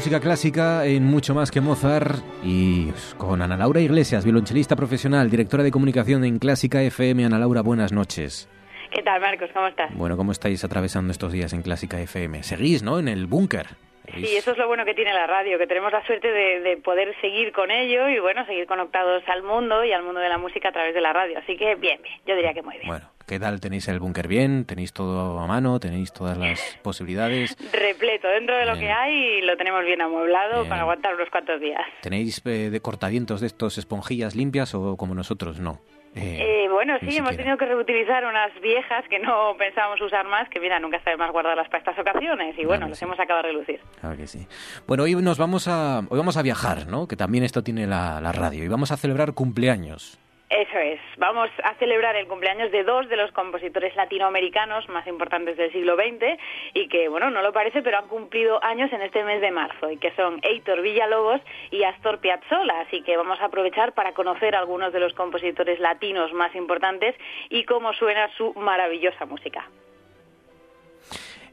música clásica en mucho más que Mozart y con Ana Laura Iglesias, violonchelista profesional, directora de comunicación en Clásica FM. Ana Laura, buenas noches. ¿Qué tal, Marcos? ¿Cómo estás? Bueno, ¿cómo estáis atravesando estos días en Clásica FM? Seguís, ¿no? En el búnker. Sí, eso es lo bueno que tiene la radio, que tenemos la suerte de, poder seguir con ello y, bueno, seguir conectados al mundo y al mundo de la música a través de la radio. Así que bien, bien, yo diría que muy bien. Bueno, ¿qué tal tenéis el búnker bien? ¿Tenéis todo a mano? ¿Tenéis todas las posibilidades? Repleto, dentro de lo que hay lo tenemos bien amueblado para aguantar unos cuantos días. ¿Tenéis eh, de cortavientos de estos esponjillas limpias o como nosotros no? Eh, eh, bueno, sí, hemos tenido que reutilizar unas viejas que no pensábamos usar más, que mira, nunca está más guardarlas para estas ocasiones y bueno, las hemos acabado de relucir. Claro que sí. Bueno, hoy nos vamos a, hoy vamos a viajar, ¿no? Que también esto tiene la, la radio y vamos a celebrar cumpleaños. Vamos a celebrar el cumpleaños de dos de los compositores latinoamericanos más importantes del siglo XX y que, bueno, no lo parece, pero han cumplido años en este mes de marzo y que son Heitor Villalobos y Astor Piazzolla. Así que vamos a aprovechar para conocer algunos de los compositores latinos más importantes y cómo suena su maravillosa música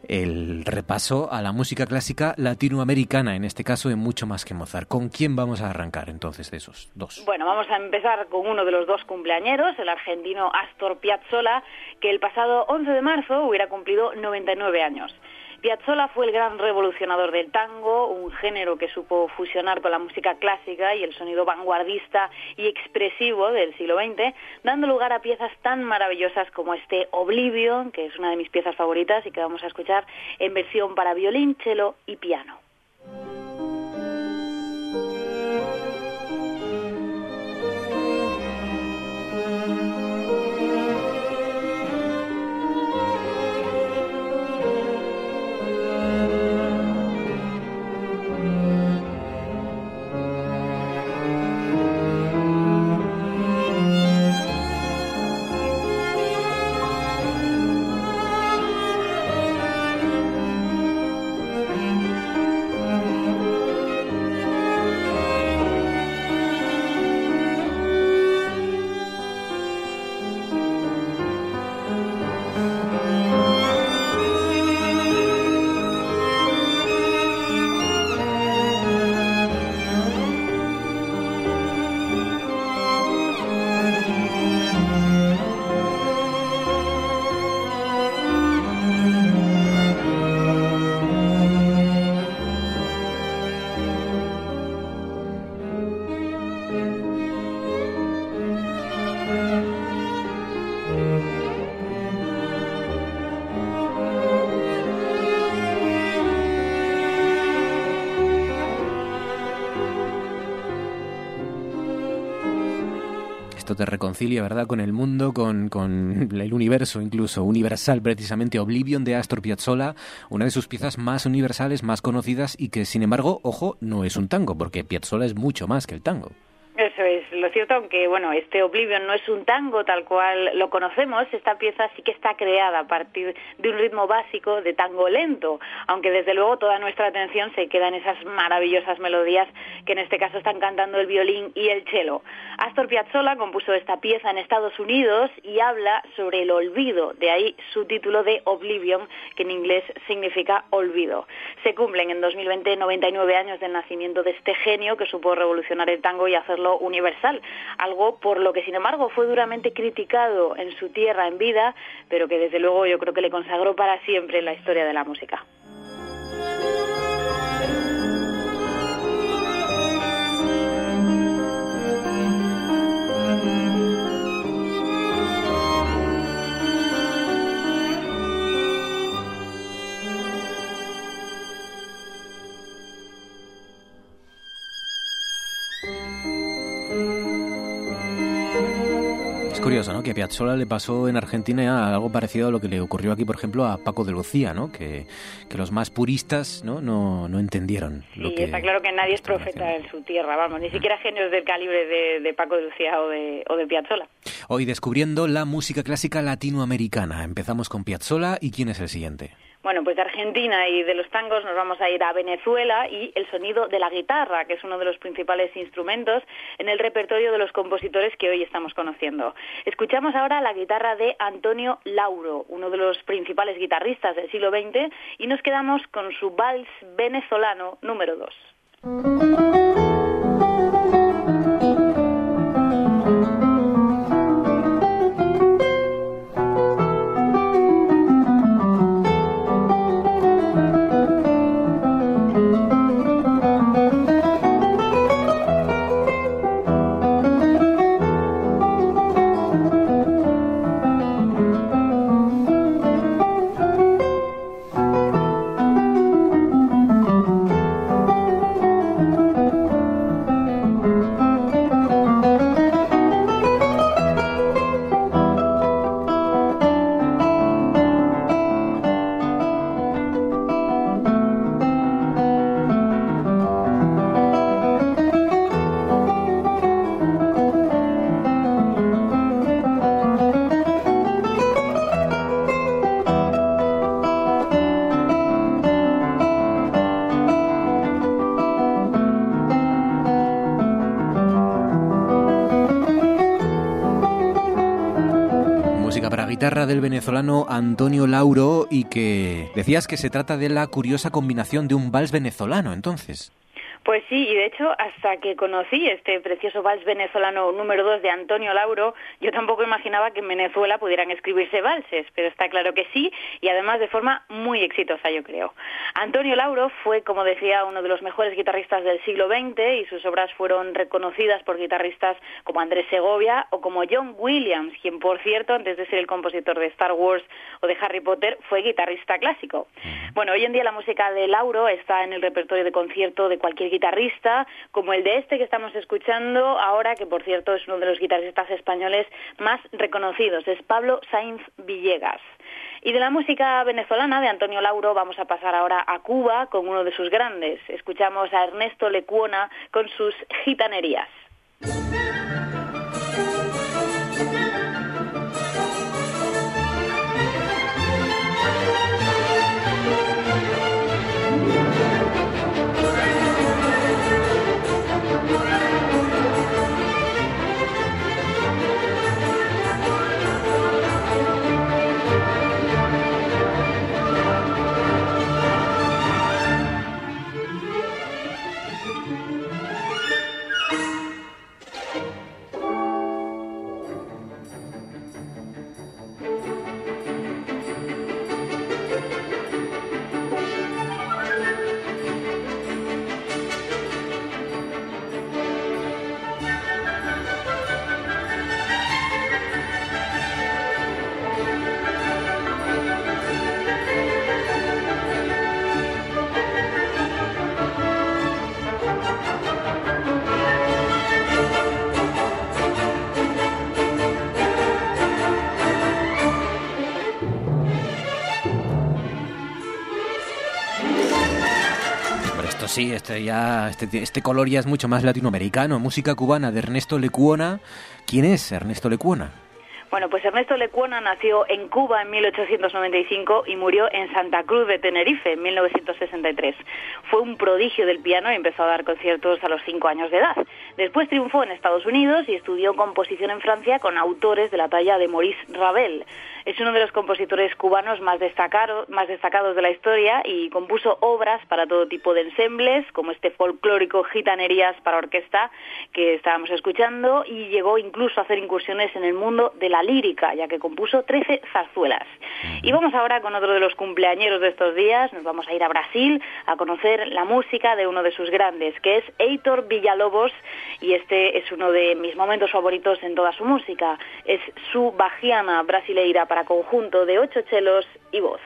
el repaso a la música clásica latinoamericana, en este caso en mucho más que Mozart. ¿Con quién vamos a arrancar entonces de esos dos? Bueno, vamos a empezar con uno de los dos cumpleañeros, el argentino Astor Piazzolla, que el pasado 11 de marzo hubiera cumplido 99 años. Piazzolla fue el gran revolucionador del tango, un género que supo fusionar con la música clásica y el sonido vanguardista y expresivo del siglo XX, dando lugar a piezas tan maravillosas como este Oblivion, que es una de mis piezas favoritas y que vamos a escuchar en versión para violín, cello y piano. Te reconcilia, ¿verdad?, con el mundo, con, con el universo incluso, universal precisamente, Oblivion de Astor Piazzolla, una de sus piezas más universales, más conocidas y que, sin embargo, ojo, no es un tango, porque Piazzolla es mucho más que el tango. Eso es, lo cierto, aunque bueno, este Oblivion no es un tango tal cual lo conocemos, esta pieza sí que está creada a partir de un ritmo básico de tango lento, aunque desde luego toda nuestra atención se queda en esas maravillosas melodías que en este caso están cantando el violín y el cello. Astor Piazzolla compuso esta pieza en Estados Unidos y habla sobre el olvido, de ahí su título de Oblivion, que en inglés significa olvido. Se cumplen en 2020 99 años del nacimiento de este genio que supo revolucionar el tango y hacerlo universal, algo por lo que sin embargo fue duramente criticado en su tierra en vida, pero que desde luego yo creo que le consagró para siempre en la historia de la música. Piazzolla le pasó en Argentina algo parecido a lo que le ocurrió aquí, por ejemplo, a Paco de Lucía, ¿no? Que, que los más puristas no, no, no entendieron. Lo que está claro que nadie es profeta en su tierra, vamos, ni siquiera genios del calibre de, de Paco de Lucía o de, o de Piazzolla. Hoy descubriendo la música clásica latinoamericana. Empezamos con Piazzolla y ¿quién es el siguiente? Bueno, pues de Argentina y de los tangos nos vamos a ir a Venezuela y el sonido de la guitarra, que es uno de los principales instrumentos en el repertorio de los compositores que hoy estamos conociendo. Escuchamos ahora la guitarra de Antonio Lauro, uno de los principales guitarristas del siglo XX, y nos quedamos con su vals venezolano número 2. Guitarra del venezolano Antonio Lauro y que decías que se trata de la curiosa combinación de un vals venezolano, entonces. Pues sí, y de hecho, hasta que conocí este precioso vals venezolano número 2 de Antonio Lauro, yo tampoco imaginaba que en Venezuela pudieran escribirse valses, pero está claro que sí, y además de forma muy exitosa, yo creo. Antonio Lauro fue, como decía, uno de los mejores guitarristas del siglo XX y sus obras fueron reconocidas por guitarristas como Andrés Segovia o como John Williams, quien, por cierto, antes de ser el compositor de Star Wars o de Harry Potter, fue guitarrista clásico. Bueno, hoy en día la música de Lauro está en el repertorio de concierto de cualquier guitarrista, como el de este que estamos escuchando ahora, que por cierto es uno de los guitarristas españoles más reconocidos, es Pablo Sainz Villegas. Y de la música venezolana de Antonio Lauro vamos a pasar ahora a Cuba con uno de sus grandes. Escuchamos a Ernesto Lecuona con sus gitanerías. Sí, este, ya, este, este, color ya es mucho más latinoamericano. Música cubana de Ernesto Lecuona. ¿Quién es Ernesto Lecuona? Bueno, pues Ernesto Lecuona nació en Cuba en 1895 y murió en Santa Cruz de Tenerife en 1963. Fue un prodigio del piano y empezó a dar conciertos a los cinco años de edad. Después triunfó en Estados Unidos y estudió composición en Francia con autores de la talla de Maurice Ravel. Es uno de los compositores cubanos más, más destacados de la historia y compuso obras para todo tipo de ensembles, como este folclórico Gitanerías para orquesta que estábamos escuchando, y llegó incluso a hacer incursiones en el mundo de la lírica, ya que compuso 13 zarzuelas. Y vamos ahora con otro de los cumpleañeros de estos días, nos vamos a ir a Brasil a conocer la música de uno de sus grandes, que es Heitor Villalobos, y este es uno de mis momentos favoritos en toda su música. Es su bajiana brasileira para conjunto de ocho chelos y voz.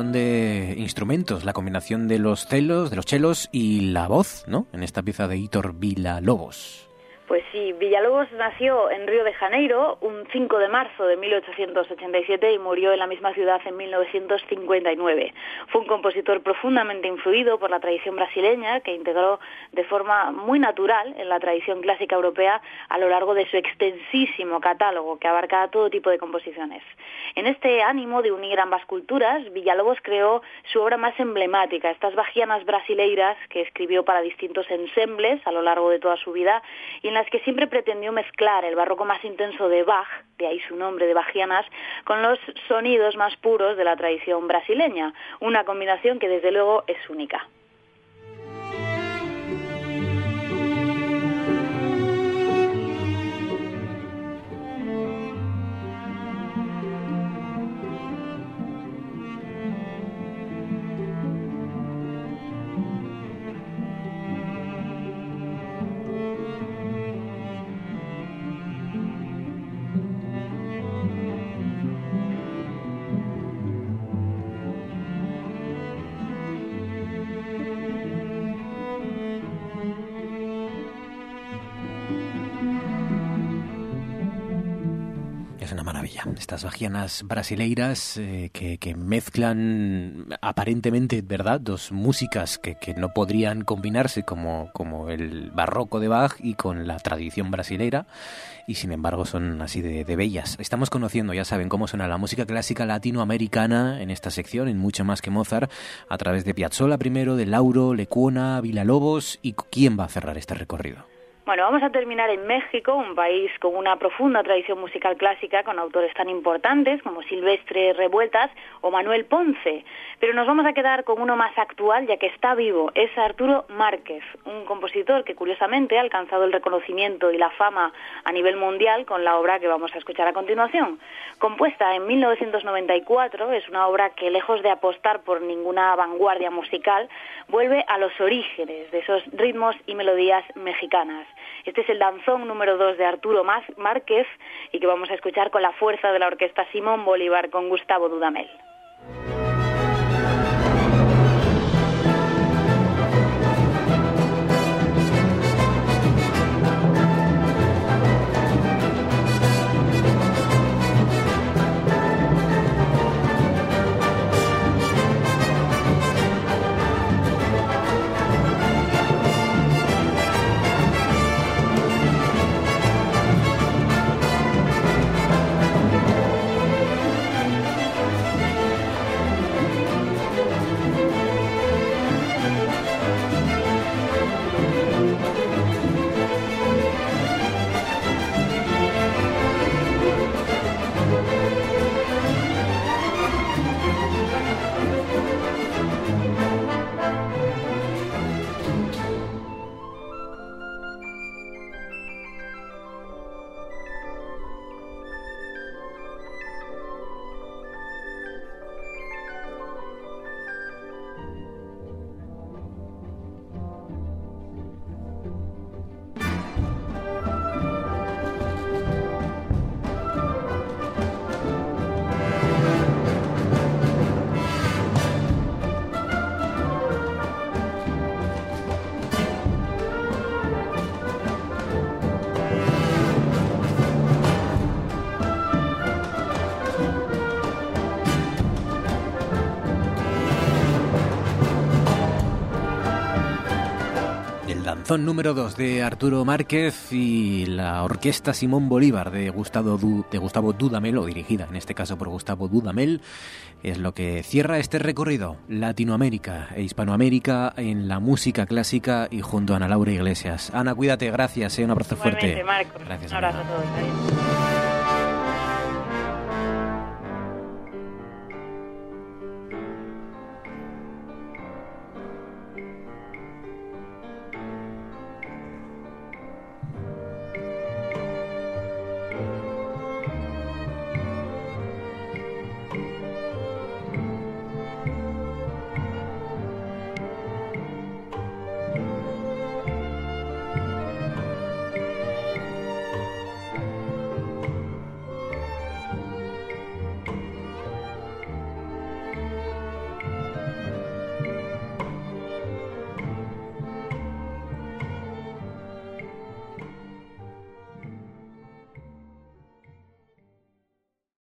De instrumentos, la combinación de los celos, de los chelos y la voz, ¿no? En esta pieza de Hitor Vila Lobos. Sí, Villalobos nació en Río de Janeiro un 5 de marzo de 1887 y murió en la misma ciudad en 1959. Fue un compositor profundamente influido por la tradición brasileña que integró de forma muy natural en la tradición clásica europea a lo largo de su extensísimo catálogo que abarca todo tipo de composiciones. En este ánimo de unir ambas culturas, Villalobos creó su obra más emblemática, estas bajianas brasileiras que escribió para distintos ensembles a lo largo de toda su vida y en que siempre pretendió mezclar el barroco más intenso de Bach, de ahí su nombre de Bajianas, con los sonidos más puros de la tradición brasileña, una combinación que desde luego es única. Estas bajianas brasileiras eh, que, mezclan aparentemente, ¿verdad?, dos músicas que, no podrían combinarse como, como el barroco de Bach y con la tradición brasileira y sin embargo son así de, bellas. Estamos conociendo, ya saben, cómo suena la música clásica latinoamericana en esta sección, en mucho más que Mozart, a través de Piazzolla primero, de Lauro, Lecuona, Villalobos y quién va a cerrar este recorrido. Bueno, vamos a terminar en México, un país con una profunda tradición musical clásica, con autores tan importantes como Silvestre Revueltas o Manuel Ponce. Pero nos vamos a quedar con uno más actual, ya que está vivo. Es Arturo Márquez, un compositor que curiosamente ha alcanzado el reconocimiento y la fama a nivel mundial con la obra que vamos a escuchar a continuación. Compuesta en 1994, es una obra que, lejos de apostar por ninguna vanguardia musical, vuelve a los orígenes de esos ritmos y melodías mexicanas. Este es el danzón número 2 de Arturo Márquez y que vamos a escuchar con la fuerza de la orquesta Simón Bolívar con Gustavo Dudamel. Número 2 de Arturo Márquez y la orquesta Simón Bolívar de Gustavo, de Gustavo Dudamel, o dirigida en este caso por Gustavo Dudamel, es lo que cierra este recorrido Latinoamérica e Hispanoamérica en la música clásica y junto a Ana Laura Iglesias. Ana, cuídate, gracias, eh, un abrazo fuerte. Marco. Gracias. Un abrazo a todos.